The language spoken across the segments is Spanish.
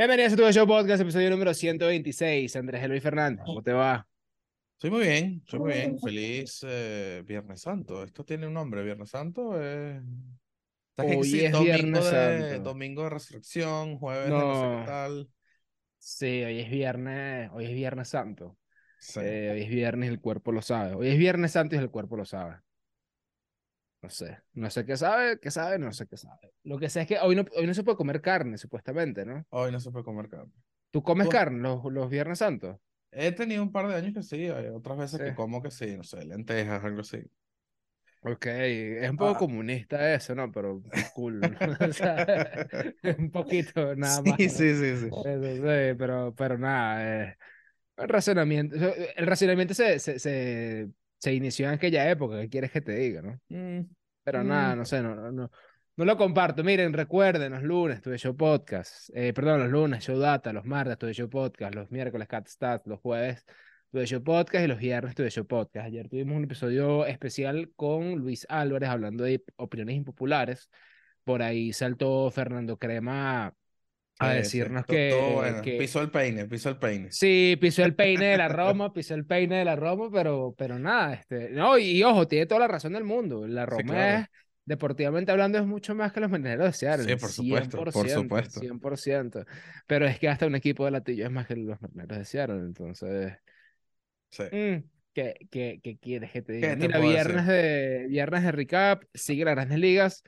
Bienvenidos a tu show podcast, episodio número 126. Andrés Eloy Fernández, ¿cómo te va? Estoy muy bien, estoy muy bien. Feliz eh, Viernes Santo. Esto tiene un nombre, Viernes Santo. Eh... ¿Sabes que Hoy sí, es domingo Viernes de, Santo. domingo de resurrección, jueves de no sé qué tal. Sí, hoy es viernes, hoy es Viernes Santo. Sí. Eh, hoy es viernes y el cuerpo lo sabe. Hoy es Viernes Santo y el cuerpo lo sabe. No sé, no sé qué sabe, qué sabe, no sé qué sabe. Lo que sé es que hoy no, hoy no se puede comer carne, supuestamente, ¿no? Hoy no se puede comer carne. ¿Tú comes Tú- carne los, los Viernes Santos? He tenido un par de años que sí, hay otras veces Sí. que como que sí, no sé, lentejas, algo así. Ok, es un poco Ah. comunista eso, ¿no? Pero cool, ¿no? O sea, un poquito, nada más. Sí, ¿no? sí, sí, sí. Eso sí, pero, pero nada, eh, el racionamiento, el racionamiento se, se, se, se inició en aquella época, ¿qué quieres que te diga, no? Mm, Pero Mm. nada, no sé, no, no, no, no lo comparto. Miren, recuerden, los lunes tuve show podcast, eh, perdón, los lunes show data, los martes tuve show podcast, los miércoles cat stats, los jueves tuve show podcast y los viernes tuve show podcast. Ayer tuvimos un episodio especial con Luis Álvarez hablando de opiniones impopulares. Por ahí saltó Fernando Crema a sí, sí. decirnos que, todo bueno. que- Pisó el peine, pisó el peine. Sí, pisó el peine de la Roma, pisó el peine de la Roma, pero, pero nada, este, no, y, y ojo, tiene toda la razón del mundo. La Roma claro. es, deportivamente hablando, es mucho más que los Marineros de Seattle. Sí, por supuesto, por 100%, supuesto. 100%. Pero es que hasta un equipo de latillo es más que los Marineros de Seattle, entonces, Sí. mm, ¿qué, qué, qué quieres que te diga? ¿Qué te Mira, viernes de, viernes de recap, sigue las grandes ligas.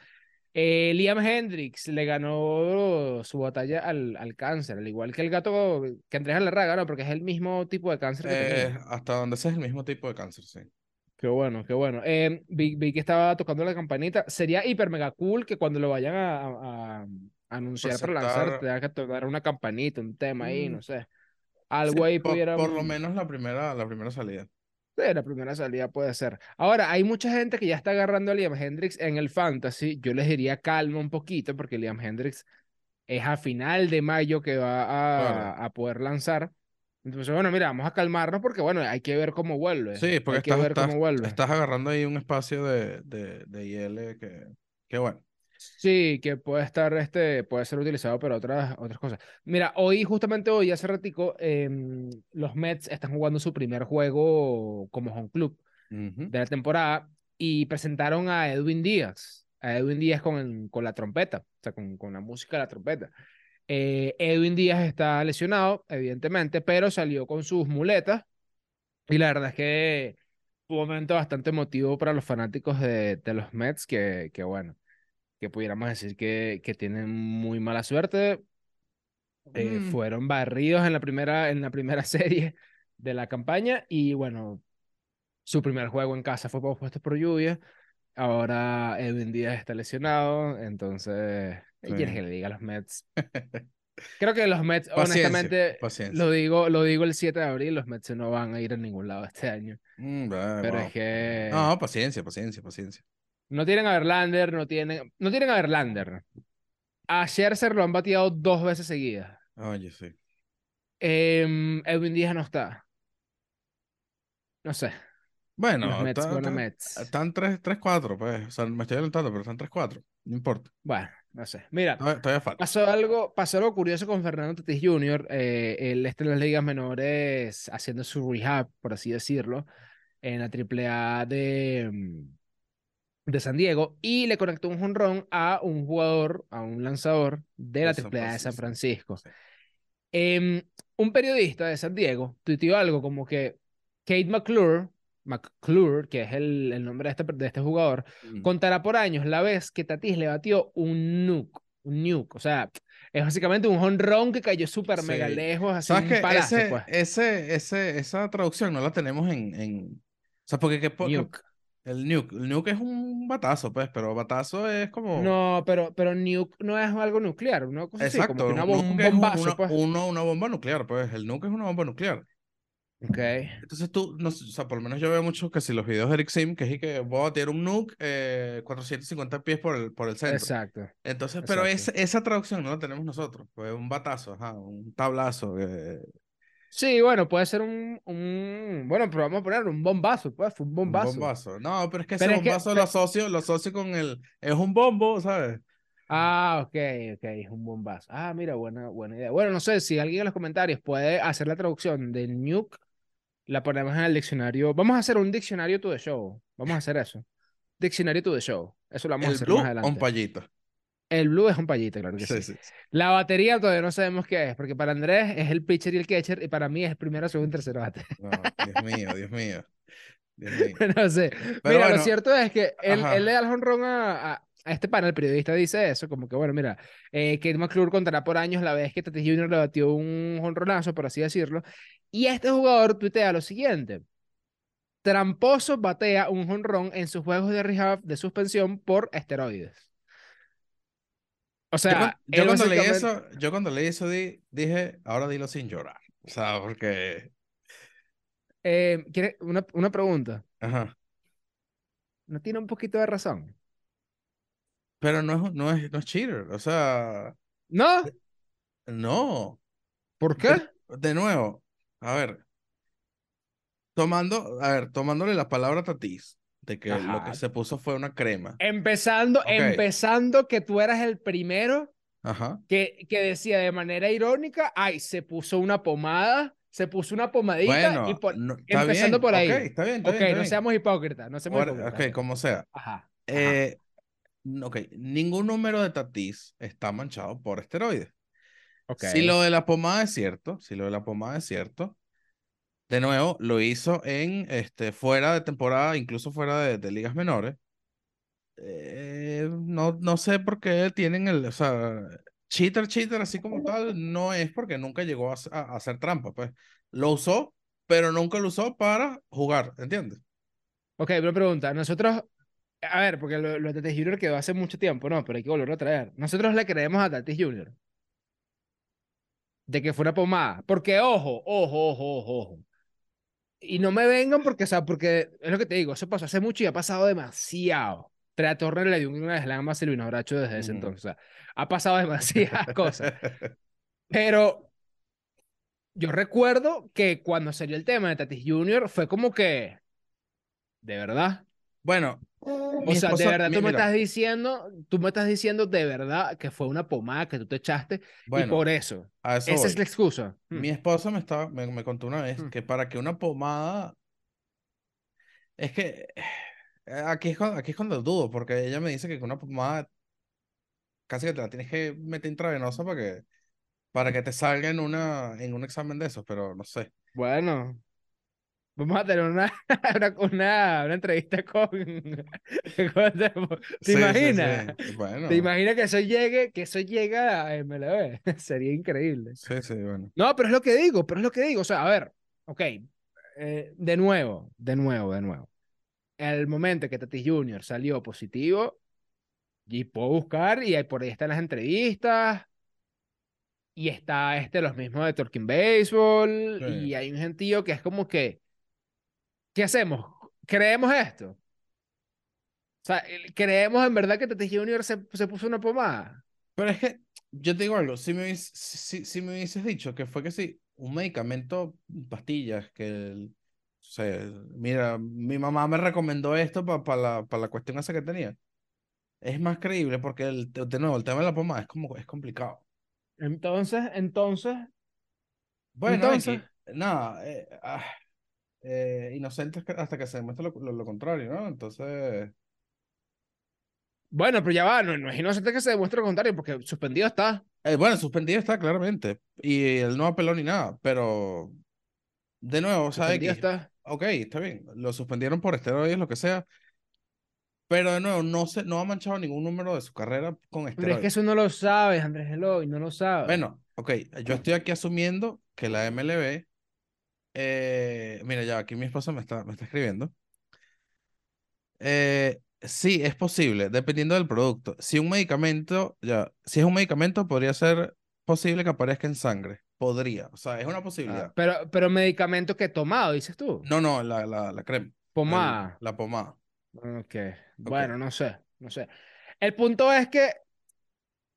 Eh, Liam Hendricks le ganó su batalla al, al cáncer, al igual que el gato que Andrés Alarraga, ¿no? Porque es el mismo tipo de cáncer que Eh, hasta donde sea es el mismo tipo de cáncer, sí. Qué bueno, qué bueno. Eh, vi, vi que estaba tocando la campanita. Sería hiper mega cool que cuando lo vayan a, a- a anunciar para lanzar, te haga que tocar una campanita, un tema ahí, Mm. no sé. Sí, Algo ahí por, pudiera. por lo menos la primera, la primera salida. Sí, la primera salida puede ser. Ahora, hay mucha gente que ya está agarrando a Liam Hendricks en el fantasy. Yo les diría calma un poquito porque Liam Hendricks es a final de mayo que va a, Claro. a poder lanzar. Entonces, bueno, mira, vamos a calmarnos porque, bueno, hay que ver cómo vuelve. Sí, porque hay que estás, ver estás- cómo vuelve. estás agarrando ahí un espacio de, de, de IL que, que bueno. Sí, que puede estar, este, puede ser utilizado para otras, otras cosas. Mira, hoy, justamente hoy, hace ratico, em, los Mets están jugando su primer juego como home club de la temporada y presentaron a Edwin Díaz, a Edwin Díaz con, con la trompeta, o sea, con, con la música de la trompeta. Eh, Edwin Díaz está lesionado, evidentemente, pero salió con sus muletas y la verdad es que fue un momento bastante emotivo para los fanáticos de, de los Mets, que, que bueno, que pudiéramos decir que, que tienen muy mala suerte. Eh, Mm, fueron barridos en la primera, en la primera serie de la campaña y bueno, su primer juego en casa fue pospuesto por lluvia. Ahora Edwin Díaz está lesionado, entonces, ¿qué Sí. quieres que le diga a los Mets? Creo que los Mets, Paciencia, honestamente, paciencia. lo digo, lo digo el 7 de abril, los Mets no van a ir a ningún lado este año. Mm, Pero wow. es que No, paciencia, paciencia, paciencia. No tienen a Verlander, no tienen, no tienen a Verlander. A Scherzer lo han bateado dos veces seguidas. Oye, sí. Em, Edwin Díaz no está. No sé. Bueno, Mets, está- Mets. están 3-4, pues. O sea, me estoy adelantando, pero están 3-4. No importa. Bueno, no sé. Mira, Todavía, todavía falta. pasó algo, pasó algo curioso con Fernando Tatis Jr. eh, él está en las ligas menores haciendo su rehab, por así decirlo, en la AAA de, mm, de San Diego y le conectó un jonrón a un jugador, a un lanzador de la AAA de San Francisco. Sí. Em, un periodista de San Diego tuiteó algo como que Kate McClure, McClure, que es el, el nombre de este, de este jugador, Mm. contará por años la vez que Tatis le batió un nuke, un nuke, o sea, es básicamente un jonrón que cayó súper mega Sí. lejos, así ¿Sabes un palazo, Ese, pues. ese, ese, esa traducción no la tenemos en, en... O sea, porque ¿qué po- qué- Nuke. El nuke, el nuke es un batazo, pues, pero batazo es como... No, pero, pero nuke no es algo nuclear, una cosa así, Exacto, como que una un bom- nuke es un- bombazo, una, pues. uno- una bomba nuclear, pues, el nuke es una bomba nuclear. Ok. Entonces tú, no, o sea, por lo menos yo veo mucho que si los videos de Eric Sim, que es que voy a batir un nuke eh, 450 pies por el, por el centro. Exacto. Entonces, pero exacto. esa traducción no la tenemos nosotros, pues un batazo, ajá, un tablazo. eh, Sí, bueno, puede ser un, un, bueno, pero vamos a poner un bombazo, pues, un Un bombazo. bombazo. No, pero es que ese Pero es que- bombazo lo asocio, lo asocio con el. Es un bombo, ¿sabes? Ah, ok, ok, es un bombazo. Ah, mira, buena, buena idea. Bueno, no sé si alguien en los comentarios puede hacer la traducción del nuke, la ponemos en el diccionario. Vamos a hacer un diccionario to the show. Vamos a hacer eso. Diccionario to the show. Eso lo vamos a El hacer blue más adelante. un payito. El blue es un payito, claro que sí. Sí, sí. La batería todavía no sabemos qué es, porque para Andrés es el pitcher y el catcher, y para mí es primero, segundo y tercero bate. No, Dios mío, Dios mío. Dios mío. no sé. Pero mira, bueno, lo cierto es que él, él le da el jonrón a, a, a este panel, el periodista dice eso, como que, bueno, mira, eh, Kate McClure contará por años la vez que Tatis Jr. le batió un jonronazo, por así decirlo, y este jugador tuitea lo siguiente. Tramposo batea un jonrón en sus juegos de rehab de suspensión por esteroides. O sea, yo cuando leí eso, yo cuando leí eso di- dije, ahora dilo sin llorar. O sea, porque, Eh, ¿quiere- una, una pregunta. ajá. ¿No tiene un poquito de razón? Pero no es, no es, no es cheater. O sea, ¿No? no. ¿Por qué? De nuevo, a ver. Tomando, a ver, tomándole la palabra a Tatis, de que lo Ajá. que se puso fue una crema. Empezando, Ok. empezando que tú eras el primero Ajá. que, que decía de manera irónica, ay, se puso una pomada, se puso una pomadita Bueno, y por- no- está empezando bien, por ahí. está bien, está ok, bien, está no bien. seamos hipócritas, no seamos Ahora, hipócritas. ok, como sea. Ajá. Eh, ok, ningún número de Tatis está manchado por esteroides. ok. Si lo de la pomada es cierto, si lo de la pomada es cierto, de nuevo, lo hizo en este, fuera de temporada, incluso fuera de, de ligas menores. Eh, no, no sé por qué tienen el, o sea, cheater, cheater, así como tal, no es porque nunca llegó a, a- a hacer trampa, pues. Lo usó, pero nunca lo usó para jugar, ¿entiendes? Ok, una pregunta. Nosotros, a ver, porque lo, lo de Tatis Jr. quedó hace mucho tiempo, ¿no? Pero hay que volverlo a traer. Nosotros le creemos a Tatis Jr. De que fue una pomada. Porque, ojo, ojo, ojo, ojo, ojo. Y no me vengan porque, o sea, porque es lo que te digo, eso pasó hace mucho y ha pasado demasiado. Trea Torres le dio una slam a Silvino Bracho desde ese Ujú. entonces. O sea, ha pasado demasiadas cosas. Pero yo recuerdo que cuando salió el tema de Tatis Jr. fue como que, de verdad. Bueno, O mi sea, de esposa- verdad, mi- tú me mira, estás diciendo, tú me estás diciendo de verdad que fue una pomada que tú te echaste y bueno, por eso. a eso Esa es voy. la excusa. Hmm. Mi esposa me, estaba, me, me contó una vez Mm. que para que una pomada. Es que eh, aquí es, cuando, aquí es cuando dudo, porque ella me dice que con una pomada casi que te la tienes que meter intravenosa para que, para que te salga en, una, en un examen de esos, pero no sé. Bueno, vamos a tener una, una, una, una entrevista con... ¿Te Sí, sí, imaginas? sí. Bueno, ¿Te imaginas que eso llegue, que eso llegue a MLB? Sería increíble. sí, sí, bueno. No, pero es lo que digo, pero es lo que digo. O sea, a ver, ok, eh, de nuevo, de nuevo, de nuevo. El momento que Tatis Jr. salió positivo, y puedo buscar, y ahí por ahí están las entrevistas, y está este, los mismos de Talking Baseball, Sí. y hay un gentío que es como que, ¿qué hacemos? ¿Creemos esto? O sea, ¿creemos en verdad que Tatis Jr. se, se puso una pomada? Pero es que yo te digo algo, si me, si, si- me hubieses dicho que fue que sí, un medicamento, pastillas, que, el- o sea, mira, mi mamá me recomendó esto para la, pa la cuestión esa que tenía. Es más creíble porque, el, de nuevo, el tema de la pomada es como, es complicado. Entonces, entonces, Bueno, Entonces- nada, eh, ah, eh, inocente hasta que- se demuestre lo, lo- lo contrario, ¿no? Entonces, bueno, pero ya va, no, no es inocente que se demuestre lo contrario, porque suspendido está. eh, bueno, suspendido está claramente, y él no apeló ni nada, pero, de nuevo, o sea, está. Ok, está bien. Lo suspendieron por esteroides, lo que sea. Pero de nuevo, no, se, no ha manchado ningún número de su carrera con Pero es esteroides. que eso no lo sabes, Andrés Eloy, no lo sabes. Bueno, ok, yo estoy aquí asumiendo que la MLB. Eh, mira, ya aquí mi esposa me está, me está escribiendo. Eh, sí, es posible, dependiendo del producto. Si un medicamento, ya, si es un medicamento, podría ser posible que aparezca en sangre. Podría, o sea, es una Ah, posibilidad. pero, pero medicamento que he tomado, dices tú. No, no, la, la, la crema. el- Pomada. la pomada. Ok, bueno, no sé, no sé. El punto es que,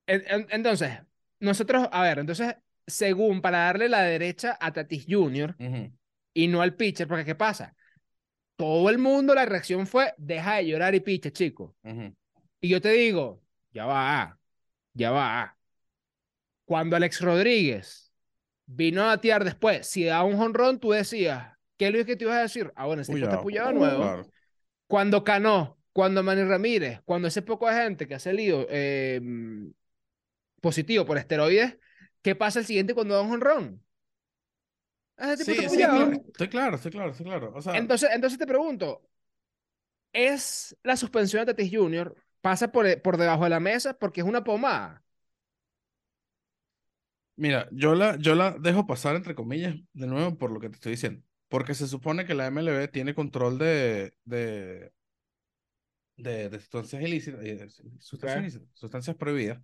en- en- entonces, nosotros, a ver, entonces, según para darle la derecha a Tatis Jr. Y no al pitcher, porque ¿qué pasa? Todo el mundo, la reacción fue, deja de llorar y picha, chico. Y yo te digo, ya va, ya va. Cuando Alex Rodríguez vino a batear después, si da un jonrón, tú decías, ¿qué es lo que te ibas a decir? Ah, bueno, ese tipo está Puyado. nuevo. Claro. Cuando Cano, cuando Manny Ramírez, cuando ese poco de gente que ha salido eh, positivo por esteroides, ¿qué pasa el siguiente cuando da un? Ese tipo Sí, sí, claro. Estoy claro, estoy claro, estoy claro. O sea, Entonces, entonces te pregunto, ¿es la suspensión de Tatis Jr. pasa por, por debajo de la mesa porque es una pomada? mira, yo la, yo la dejo pasar entre comillas de nuevo por lo que te estoy diciendo. Porque se supone que la MLB tiene control de, de, de, de sustancias ilícitas, eh, de sustancias, ilícitas, sustancias prohibidas.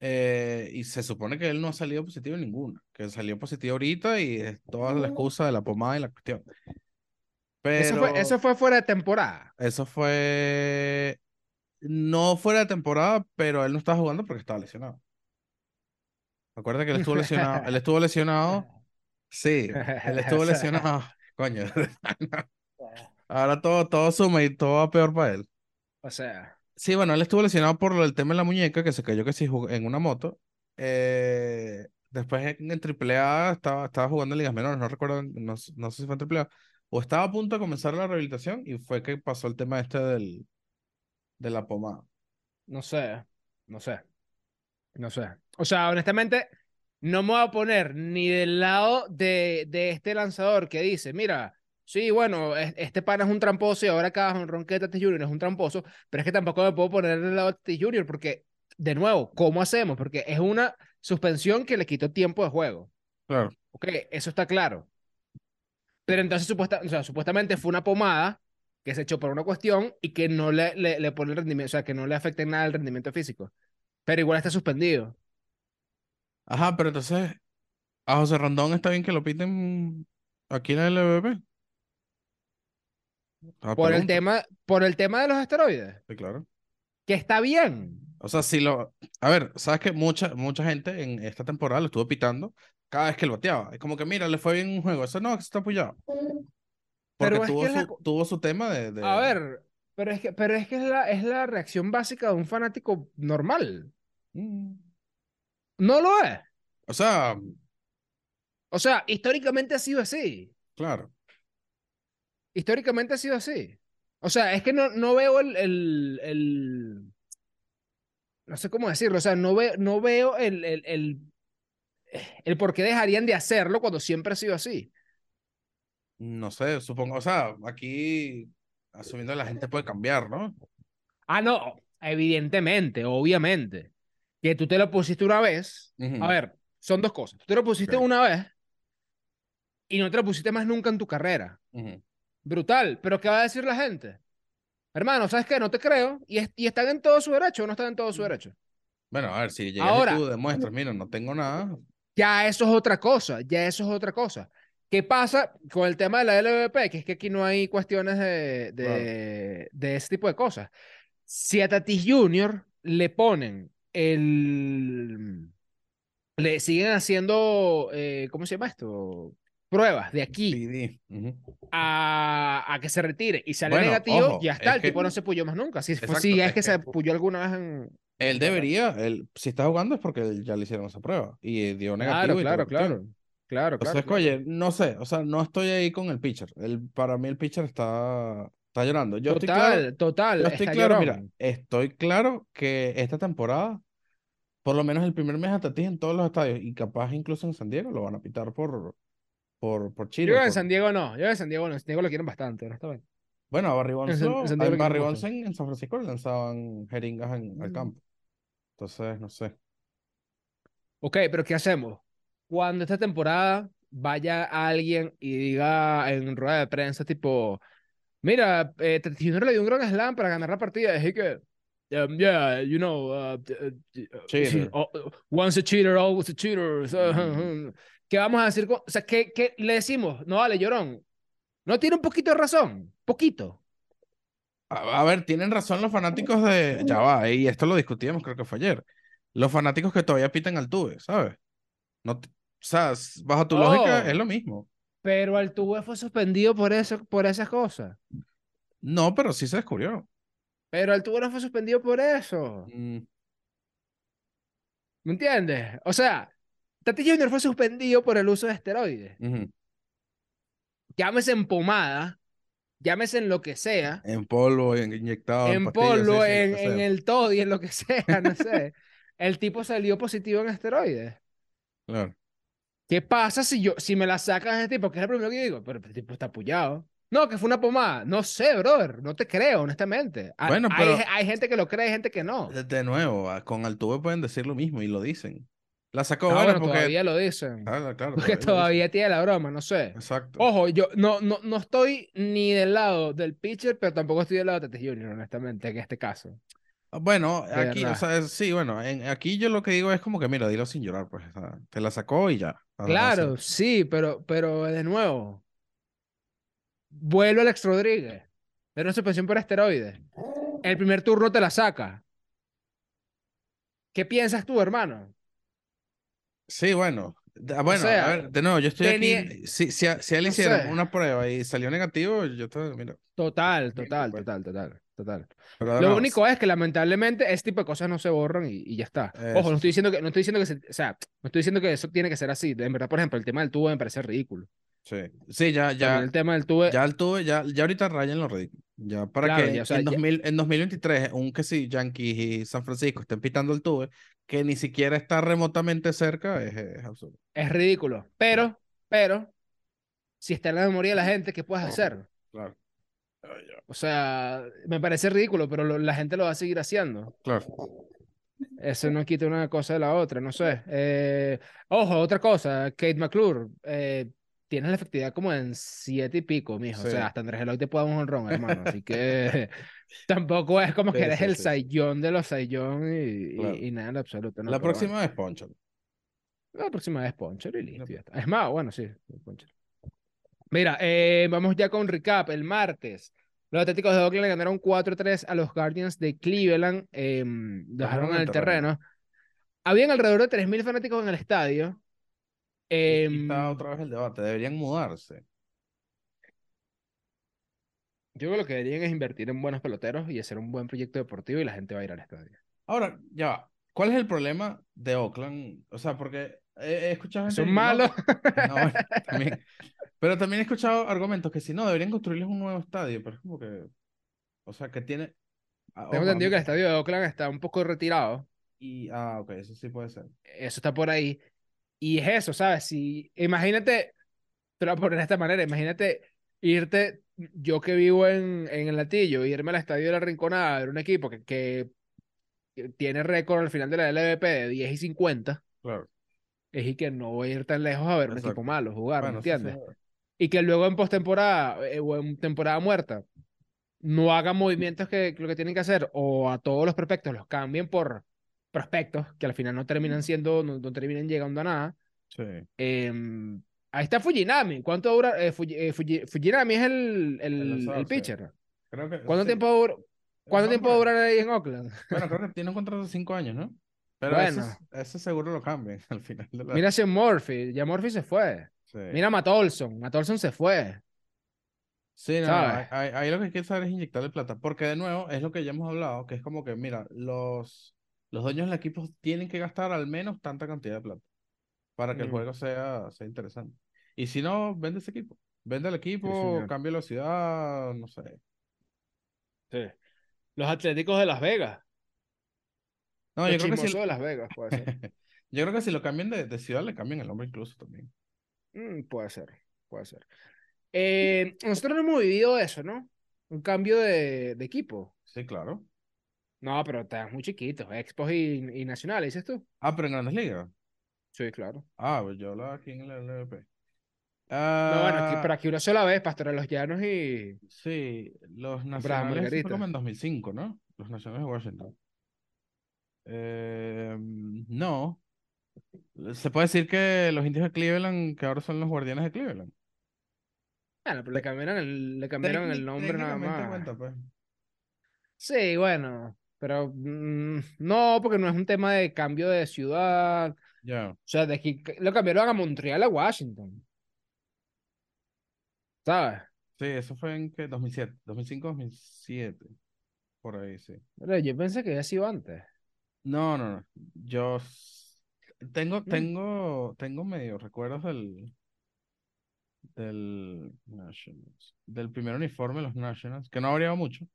Eh, y se supone que él no ha salido positivo en ninguna, que salió positivo ahorita y es toda la excusa de la pomada y la cuestión. Pero Eso fue, eso fue fuera de temporada. eso fue no fuera de temporada, pero él no estaba jugando porque estaba lesionado. Acuérdate que él estuvo lesionado, él estuvo lesionado, sí, él estuvo lesionado, coño. Ahora todo, todo suma y todo va peor para él. O sea, Sí, bueno, él estuvo lesionado por el tema de la muñeca, que se cayó que sí en una moto. Eh, después en, en AAA estaba, estaba jugando en ligas menores, no recuerdo, no, no sé si fue en AAA, o estaba a punto de comenzar la rehabilitación y fue que pasó el tema este del, de la pomada. no sé, no sé, no sé. O sea, honestamente, no me voy a poner ni del lado de, de este lanzador que dice, mira, sí, bueno, es- este pana es un tramposo y ahora cada honrón que Tatis Jr. es un tramposo, pero es que tampoco me puedo poner del lado de Tatis Jr. porque, de nuevo, ¿cómo hacemos? Porque es una suspensión que le quitó tiempo de juego. Claro. Ok, eso está claro. Pero entonces supuesta, o sea, supuestamente fue una pomada que se echó por una cuestión y que no le, le, le pone el rendimiento, o sea, que no le afecta en nada el rendimiento físico. Pero igual está suspendido. Ajá, pero entonces, a José Rondón está bien que lo piten aquí en el LVP. Ah, Por el tema, por el tema de los esteroides. Sí, claro. Que está bien. O sea, si lo. A ver, sabes que mucha, mucha gente en esta temporada lo estuvo pitando cada vez que lo bateaba. Es como que, mira, le fue bien un juego. Eso no, eso está apoyado. Porque Pero tuvo, que es la su, co- tuvo su tema de, de- A ver, pero es que, pero es que es la, es la reacción básica de un fanático normal. Mm. No lo es. O sea, O sea, históricamente ha sido así. claro. Históricamente ha sido así. O sea, es que no, no veo el, el, el- No sé cómo decirlo. O sea, no, veo no veo el, el, el, el por qué dejarían de hacerlo cuando siempre ha sido así. No sé, supongo. O sea, aquí asumiendo que la gente puede cambiar, ¿no? Ah, no. Evidentemente, obviamente. Que tú te lo pusiste una vez. A ver, son dos cosas. Tú te lo pusiste una vez y no te lo pusiste más nunca en tu carrera. Ujú. Brutal. Pero ¿qué va a decir la gente? Hermano, ¿sabes qué? No te creo. Y, es- y están en todo su derecho o no están en todo su derecho. Bueno, a ver, si llegas Ahora- y tú demuestras, mira, no tengo nada. Ya eso es otra cosa. Ya eso es otra cosa. ¿Qué pasa con el tema de la LVP? Que es que aquí no hay cuestiones de, de, de ese tipo de cosas. Si a Tatis Jr. le ponen el... Le siguen haciendo, eh, ¿cómo se llama esto? Pruebas de aquí PD. Ujú. a, a que se retire y sale Bueno, negativo, ojo, ya está, es el que- tipo no se puyó más nunca. Si, Exacto, si es es que, se puyó alguna vez en... Él debería, él, si está jugando es porque ya le hicieron esa prueba y dio Claro, negativo. y toda la claro, claro. Claro, claro. Entonces, claro. oye, no sé, o sea, no estoy ahí con el pitcher. El, para mí el pitcher está, está llorando. Yo estoy total, claro, total. yo estoy claro, llorón. mira, estoy claro que esta temporada, por lo menos el primer mes a Tatis en todos los estadios y capaz incluso en San Diego lo van a pitar por, por, por Yo Chile. creo que en por- San Diego no. Yo en San Diego no. En San Diego lo quieren bastante, honestamente. Bueno, a Barry Bonds, en en San Barry Bonds en, San Francisco lanzaban jeringas en, al Mm. campo. Entonces, no sé. Ok, pero ¿qué hacemos? Cuando esta temporada vaya alguien y diga en rueda de prensa, tipo, mira, eh, Jr. le dio un gran slam para ganar la partida. Así que, um, yeah, you know, uh, uh, uh, Cheater. oh, uh, once a cheater, always a cheater. So, Mm. ¿Qué vamos a decir? con- o sea, ¿qué, qué le decimos? No vale, llorón. No tiene un poquito de razón. Poquito. A, a ver, tienen razón los fanáticos de. Ya va, y esto lo discutíamos, creo que fue ayer. Los fanáticos que todavía pitan al tuve, ¿sabes? No, te- o sea, bajo tu lógica Oh. es lo mismo. Pero Altuve fue suspendido por eso, por esas cosas. No, pero sí se descubrió. Pero Altuve no fue suspendido por eso. Mm, ¿Me entiendes? O sea, Tati Junior fue suspendido por el uso de esteroides. Ujú. Llámese en pomada, llámese en lo que sea, En polvo, en inyectado, en polvo, en, el toddy, en lo que sea, no sé. El tipo salió positivo en esteroides. Claro. ¿Qué pasa si yo, si me la sacas ese tipo? Que es lo primero que yo digo, pero el tipo está apoyado. No, que fue una pomada. No sé, brother. No te creo, honestamente. Bueno, hay, pero- hay gente que lo cree, hay gente que no. De, de nuevo, a- con Altuve pueden decir lo mismo y lo dicen. La sacó No, bueno, porque... todavía lo dicen. Claro, claro, Porque todavía tiene la broma, no sé. Exacto. Ojo, yo no, no, no estoy ni del lado del pitcher, pero tampoco estoy del lado de Tatis Junior, honestamente, en este caso. Ah, Bueno, De aquí, o verdad. sea, es- sí, bueno, en, aquí yo lo que digo es como que, mira, dilo sin llorar, pues, te la sacó y ya. Claro, sí, pero, pero de nuevo, vuelve Alex Rodríguez, de una suspensión por esteroides. El primer turno te la saca. ¿Qué piensas tú, hermano? Sí, bueno, ah, bueno, sea, a ver, de nuevo, yo estoy tenía- aquí, si, si, a, si a él hicieron sé. una prueba y salió negativo, yo te, mira, Total, total, pues. total, total, total. pero de Lo único es que lamentablemente ese tipo de cosas no se borran y, y ya está. Ojo, no estoy diciendo que, no estoy diciendo que se- o sea, no estoy diciendo que eso tiene que ser así. En verdad, por ejemplo, el tema del tubo me parece ridículo. Sí, sí, ya, También ya, el tema del tubo, ya el tuve, ya, ya ahorita rayan lo ridículo. Ya para Claro, que ya, o sea, en, ya- 2000, en 2023, un que sí, Yankees y San Francisco estén pitando el tuve, que ni siquiera está remotamente cerca, es, es absurdo. es ridículo. Pero, pero, si está en la memoria de la gente, ¿qué puedes hacer? Claro. O sea, me parece ridículo, pero lo- la gente lo va a seguir haciendo. Claro. Eso no quita una cosa de la otra, no sé. Eh, ojo, otra cosa, Kate McClure, eh, tienes la efectividad como en siete y pico, mijo. O Sí. sea, hasta Andrés Eloy te puede dar un honrón, hermano. Así que tampoco es como Sí, que eres sí, el saiyón de los saiyón y, y- Claro. y nada en absoluto. no, La pero bueno. próxima es Poncho. La próxima vez Poncher y listo, ya está. Es más, bueno, sí, Poncher. Mira, eh, vamos ya con recap. El martes, los Atléticos de Oakland ganaron 4-3 a los Guardians de Cleveland. eh, dejaron en el terreno. Habían alrededor de 3.000 fanáticos en el estadio. Eh, está otra vez el debate. Deberían mudarse. yo creo que lo que deberían es invertir en buenos peloteros y hacer un buen proyecto deportivo y la gente va a ir al estadio. Ahora, ya va. ¿Cuál es el problema de Oakland? O sea, porque he, escuchado gente Son no- malos. No, bueno, también. Pero también he escuchado argumentos que si no, deberían construirles un nuevo estadio, pero es como que, o sea, que tiene... Tengo entendido que el estadio de Oakland está un poco retirado. Y, ah, ok, eso sí puede ser. Eso está por ahí. Y es eso, ¿sabes? Si, imagínate, te lo voy a poner de esta manera, imagínate irte, yo que vivo en, en el Latillo, irme al estadio de la Rinconada, ver un equipo que, que, tiene récord al final de la LVP de 10 y 50, Claro. es y que no voy a ir tan lejos a ver un Exacto. equipo malo jugar, ¿me Bueno, sí, sí, entiendes? Y que luego en postemporada eh, o en temporada muerta no hagan movimientos que, que lo que tienen que hacer o a todos los prospectos los cambien por prospectos que al final no terminan siendo, no, no terminan llegando a nada. sí. Em, ahí está Fujinami. ¿Cuánto dura? eh, Fuji- eh, Fuji- Fujinami es el, el, El el pitcher. Creo que, ¿Cuánto sí. tiempo dura- ¿Cuánto tiempo a va a durar ahí en Oakland? Bueno, creo que tiene un contrato de cinco años, ¿no? Pero Bueno. ese seguro lo cambian al final de la... Mira ese Murphy. Ya Murphy se fue. Sí. Mira a Matt Olson. Matt Olson se fue. Sí, no, ahí, ahí- lo que hay que hacer es inyectarle plata, porque de nuevo es lo que ya hemos hablado, que es como que, mira, los, los dueños del equipo tienen que gastar al menos tanta cantidad de plata para que el Mm. juego sea, sea interesante. Y si no, vende ese equipo. Vende el equipo, señor. cambia la ciudad, no sé. Sí. Los Atléticos de Las Vegas. No, yo creo que si, de Las Vegas, puede ser. yo creo que si lo cambian de, de ciudad, le cambian el nombre incluso también. Mm, puede ser, puede ser. Eh, nosotros no hemos vivido eso, ¿no? Un cambio de, de equipo. Sí, claro. No, pero estás muy chiquito. Expos y, y nacionales, dices tú. Ah, pero en Grandes Ligas. Sí, claro. Ah, pues yo hablaba aquí en el LVP. No, bueno, aquí, Ah, pero aquí una sola vez, Pastor los Llanos y. Sí, los nacionales fue como en 2005, ¿no? Los nacionales de Washington. Eh, no. Se puede decir que los indios de Cleveland, que ahora son los guardianes de Cleveland. Bueno, pero le cambiaron el, le cambiaron el nombre nada más. cuenta, pues. Sí, bueno, pero mm, no, porque no es un tema de cambio de ciudad. O Ya. sea, de aquí lo cambiaron a Montreal a Washington. ¿Sabes? Sí, eso fue en que 2007, 2005, 2007. Por ahí, sí. Pero yo pensé que había sido antes. No, no, no. Yo. tengo, Mm. tengo, tengo medio recuerdos del, del Nationals, del primer uniforme de los Nationals, que no ha variado mucho,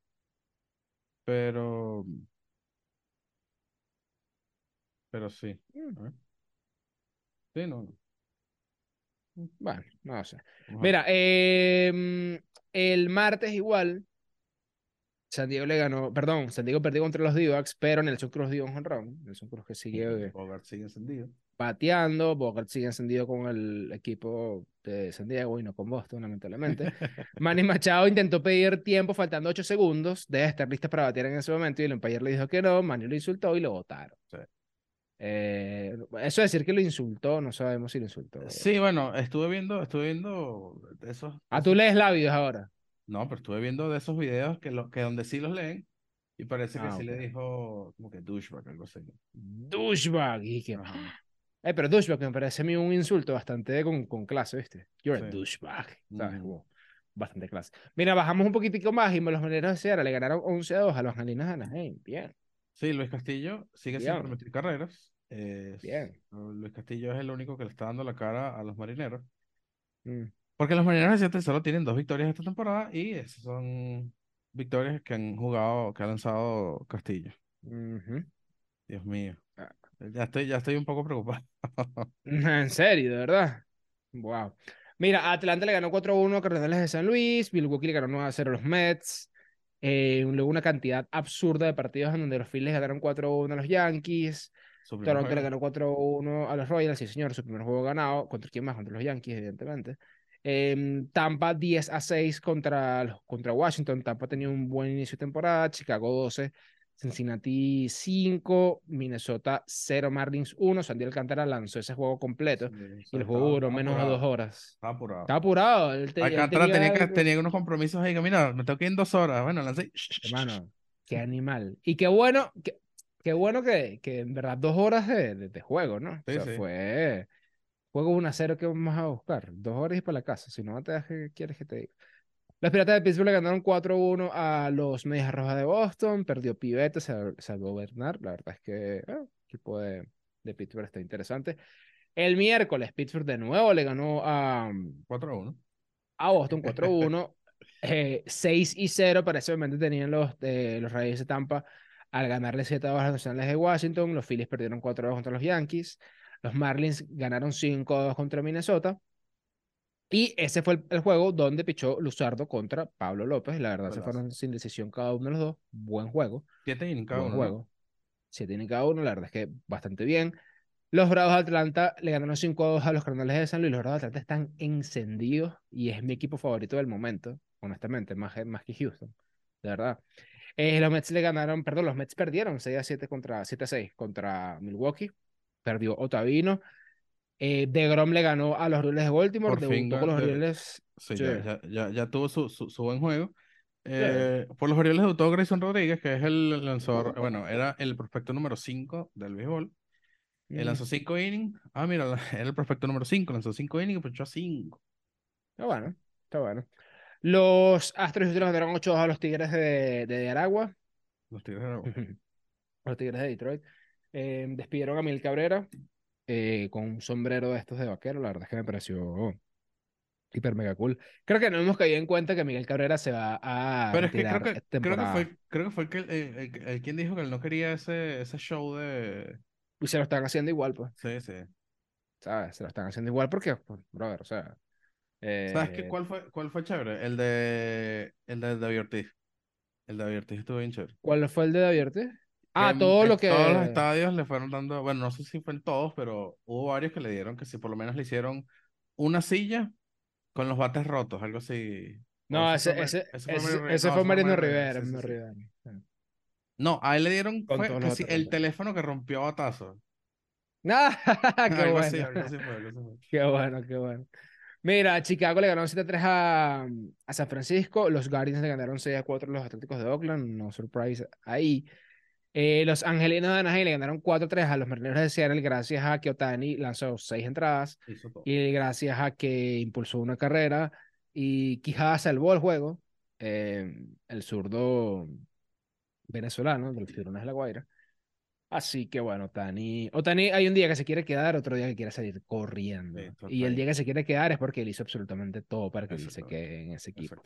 pero, pero sí. Mm. Sí, no. no. Bueno, no sé. Ajá. Mira, em, el martes igual, San Diego le ganó, perdón, San Diego perdió contra los D-backs, pero Nelson Cruz dio un jonrón. Nelson Cruz que sigue Bogart sigue encendido. Bateando, Bogart sigue encendido con el equipo de San Diego y no con Boston, lamentablemente. Manny Machado intentó pedir tiempo faltando 8 segundos, debe estar lista para batear en ese momento y el umpire le dijo que no, Manny lo insultó y lo votaron. Sí. Eh, eso de decir que lo insultó, no sabemos si lo insultó. Sí, bueno, estuve viendo, estuve viendo esos. Ah, tú lees labios ahora. No, pero estuve viendo de esos videos que, lo, que donde sí los leen y parece que Ah, sí le dijo como que douchebag, algo así. Douchebag. Y que, Ajá. Eh, pero douchebag me parece a mí un insulto bastante con, con clase, ¿viste? You're a douchebag. Como bastante clase. Mira, bajamos un poquitico más y los marineros de Sierra le ganaron 11 a 2 a los angelinos de Anaheim. Bien, Sí, Luis Castillo sigue sin Bien. permitir carreras. Bien. Luis Castillo es el único que le está dando la cara a los marineros. Mm. Porque los marineros de Seattle solo tienen dos victorias esta temporada y esas son victorias que han jugado, que ha lanzado Castillo. Dios mío. Ya estoy, ya estoy un poco preocupado. En serio, de verdad. Wow. Mira, Atlanta le ganó 4-1 a Cardenales de San Luis, Milwaukee le ganó 9-0 a los Mets. Eh, luego una cantidad absurda de partidos en donde los Phillies ganaron 4-1 a los Yankees. Toronto le juego. ganó 4-1 a los Royals, sí señor, su primer juego ganado. ¿Contra quién más? Contra los Yankees, evidentemente. Em, Tampa 10 a 6 contra, contra Washington. Tampa tenía un buen inicio de temporada. Chicago 12, Cincinnati 5, Minnesota 0, Marlins 1. Sandy Alcántara lanzó ese juego completo Sí, o y el juego duró menos de dos horas. Estaba apurado. Estaba apurado. Él te- él Alcántara tenía, que, tenía unos compromisos ahí que, mira, me tengo que ir en dos horas. Bueno, lancé. Hermano, qué animal. Y qué bueno, qué, qué bueno que, que en verdad dos horas de, de- de juego, ¿no? O Sí, sea, sí. fue juego 1 a 0 que vamos a buscar. Dos horas y para la casa. Si no te das que quieres que te diga. Los Piratas de Pittsburgh le ganaron 4-1 a los Medias Rojas de Boston. Perdió Pivete, sal- salvó Bernard. La verdad es que eh, el equipo de, de Pittsburgh está interesante. El miércoles, Pittsburgh de nuevo le ganó a, 4 a 1. a Boston 4-1. eh, 6 y 0 para ese momento tenían los, eh, los Reyes de Tampa al ganarle 7 a 2 a los Nacionales de Washington. Los Phillies perdieron 4 a 2 contra los Yankees. Los Marlins ganaron 5 a 2 contra Minnesota. Y ese fue el, el juego donde pichó Luzardo contra Pablo López. La verdad, se fueron sin decisión cada uno de los dos. Buen juego. 7 innings cada Buen uno. ¿no? juego. Si tiene cada uno, la verdad es que bastante bien. Los Bravos de Atlanta le ganaron 5 a 2 a los Cardenales de San Luis. Los Bravos de Atlanta están encendidos y es mi equipo favorito del momento, honestamente, más, que- más que Houston, de verdad. Eh, los Mets le ganaron, perdón, los Mets perdieron 6 a 7 contra 7 a 6 contra Milwaukee. Perdió Otavino. Eh, DeGrom le ganó a los Orioles de Baltimore. Por fin debutó con los de- Orioles. Sí, Sí. Ya, ya, ya, tuvo su, su, su buen juego. Eh, por los Orioles debutó Grayson Rodríguez, que es el lanzador, bueno, era el prospecto número 5 del béisbol. Él Mm, lanzó 5 innings. Ah, mira, era el prospecto número 5, lanzó 5 innings y ponchó a 5. Está bueno, está bueno. Los Astros de le ganaron 8 a los Tigres de, de Aragua. Los Tigres de Aragua. Los Tigres de Detroit. Eh, despidieron a Mil Cabrera eh, con un sombrero de estos de vaquero. La verdad es que me pareció hiper mega cool. Creo que no hemos caído en cuenta que Miguel Cabrera se va a Pero es que creo que, creo que fue, creo que fue el, el, el- el quien dijo que él no quería ese, ese show de... Y se lo están haciendo igual, pues. Sí, sí. ¿Sabes? Se lo están haciendo igual porque, pues, brother, o sea. ¿Sabes qué? eh, ¿Cuál fue, cuál fue chévere? El de, el de David Ortiz. El de David Ortiz estuvo bien chévere. ¿Cuál fue el de David Ah, todo en lo que. Todos los estadios le fueron dando, bueno, no sé si fue en todos, pero hubo varios que le dieron que si por lo menos le hicieron una silla con los bates rotos, algo así. No, ese ese, fue ese, ese fue ese, fue Mariano Rivera. sí, sí, Mariano sí. Rivera. No, a él le dieron fue que otros el teléfono que rompió a batazo. ¡Ah! ¡Qué algo bueno! así, algo así fue, algo fue. Qué bueno, qué bueno. Mira, Chicago le ganó 7-3 a, a San Francisco. Los Guardians le ganaron 6-4 a los Atléticos de Oakland. No surprise ahí. Eh, los Angelinos de Anaheim le ganaron 4-3 a los Marineros de Seattle gracias a que Otani lanzó 6 entradas y gracias a que impulsó una carrera y Quijada salvó el juego. eh, el zurdo venezolano de los Tiburones de la Guaira. Así que bueno, Tani. O Tani, hay un día que se quiere quedar, otro día que quiere salir corriendo. Sí, y el día que se quiere quedar es porque él hizo absolutamente todo para que él se quede en ese equipo.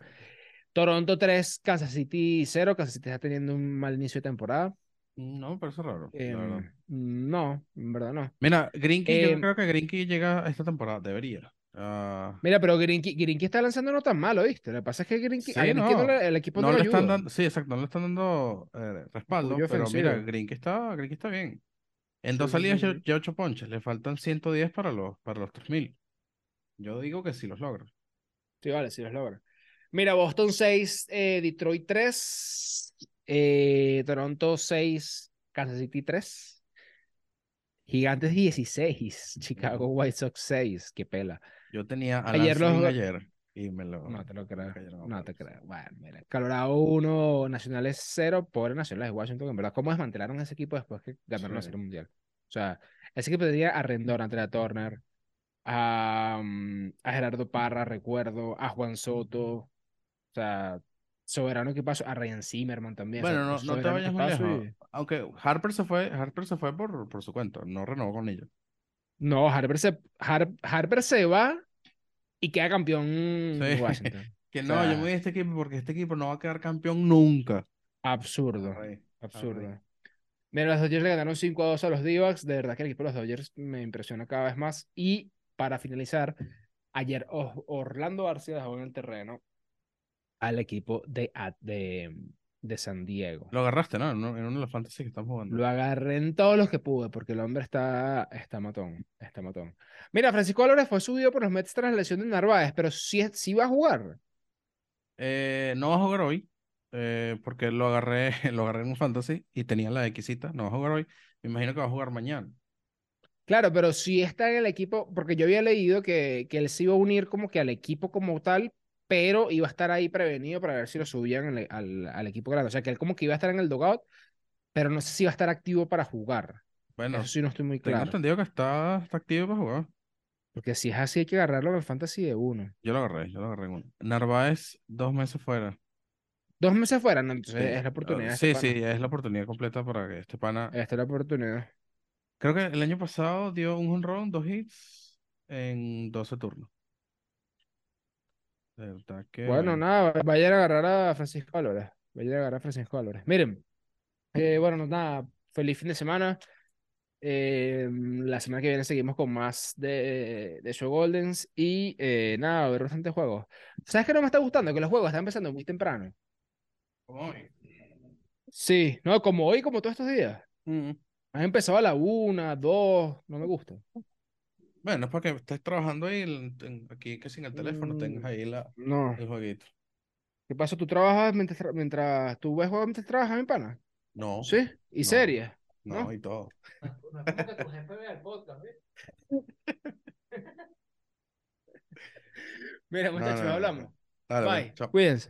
Toronto 3, Kansas City 0. Kansas City está teniendo un mal inicio de temporada. No me parece raro, la Em, no, en verdad no. Mira, Grinky, yo Em, creo que Grinky llega esta temporada, debería. Ah, Mira, pero Grinky, Grinky está lanzando no tan malo, ¿viste? Lo que pasa es que Grinky, Sí, a Grinky no no. le- el equipo no, no le están dando, sí, exacto, no le están dando eh, respaldo, pero mira. Grinky está, Grinky está bien. En dos sí, salidas sí. ya ocho ponches, le faltan 110 para los, para los 3000. Yo digo que sí los logra. Sí, vale, sí los logra. Mira, Boston 6, eh, Detroit 3, eh, Toronto 6, Kansas City 3, Gigantes 16, Chicago White Sox 6, qué pela. Yo tenía a Ayer los- ayer y me lo. No te lo creo, a no te creo. Bueno, mira, Colorado 1, Nacionales 0, pobre Nacionales de Washington, en verdad, ¿cómo desmantelaron ese equipo después que ganaron la Sí. Serie Mundial? O sea, ese equipo tenía a Rendón, a Andrea Turner, a, mm, a Gerardo Parra, recuerdo, a Juan Soto, o sea, soberano equipazo, a Ryan Zimmerman también. o sea, Bueno, no, no te vayas muy lejos. y- Aunque Harper se fue, Harper se fue por, por su cuenta, no renovó con ellos. No, Harper se, Har- Harper se va y queda campeón Sí. Washington. Que O no, yo me voy a este equipo porque este equipo no va a quedar campeón nunca. Absurdo. Absurdo. Mira, los Dodgers le ganaron 5 a 2 a los D-backs. De verdad que el equipo de los Dodgers me impresiona cada vez más. Y para finalizar, ayer Orlando García dejó en el terreno al equipo de, de, de San Diego. Lo agarraste, ¿no? En uno, en uno de los fantasy que estamos jugando. Lo agarré en todos los que pude porque el hombre está, está matón. Está matón. Mira, Francisco Álvarez fue subido por los Mets tras la lesión de Narváez, pero sí, sí va a jugar. Eh, no va a jugar hoy, eh, porque lo agarré, lo agarré en un fantasy y tenía la Xita. No va a jugar hoy. Me imagino que va a jugar mañana. Claro, pero sí está en el equipo, porque yo había leído que, que él se iba a unir como que al equipo como tal, pero iba a estar ahí prevenido para ver si lo subían al, al- al equipo grande. O sea, que él como que iba a estar en el dugout, pero no sé si iba a estar activo para jugar. Bueno, Eso sí no estoy muy tengo claro. entendido que está, está activo para jugar. Porque si es así, hay que agarrarlo en el fantasy de uno. Yo lo agarré, yo lo agarré en uno. Narváez, dos meses fuera. Dos meses fuera, ¿no? Entonces Sí, es la ah, oportunidad. sí, este sí, pana. es la oportunidad completa para que este pana. Esta es la oportunidad. Creo que el año pasado dio un home run, dos hits en 12 turnos. De verdad que. Bueno, nada, vayan a agarrar a Francisco Álvarez. Vayan a agarrar a Francisco Álvarez. Miren, eh, bueno, no, nada, feliz fin de semana. Eh, la semana que viene seguimos con más de, de Show Goldens y eh, nada, a ver bastantes juegos. ¿Sabes qué no me está gustando? Que los juegos están empezando muy temprano. ¿Cómo hoy? Sí, no, como hoy, como todos estos días. Mm. Han empezado a la una, dos, no me gusta. Bueno, es para que estés trabajando ahí, en- aquí que sin el teléfono tengas Mm, ahí la, No. el jueguito. ¿Qué pasa? ¿Tú trabajas mientras, tra- mientras tú ves juegos mientras trabajas, mi pana? No, ¿Sí? ¿Y no, series? no, ¿no? y todo. Mira, muchachos, no, no, no. hablamos. Dale, pues, Bye. chao. Cuídense.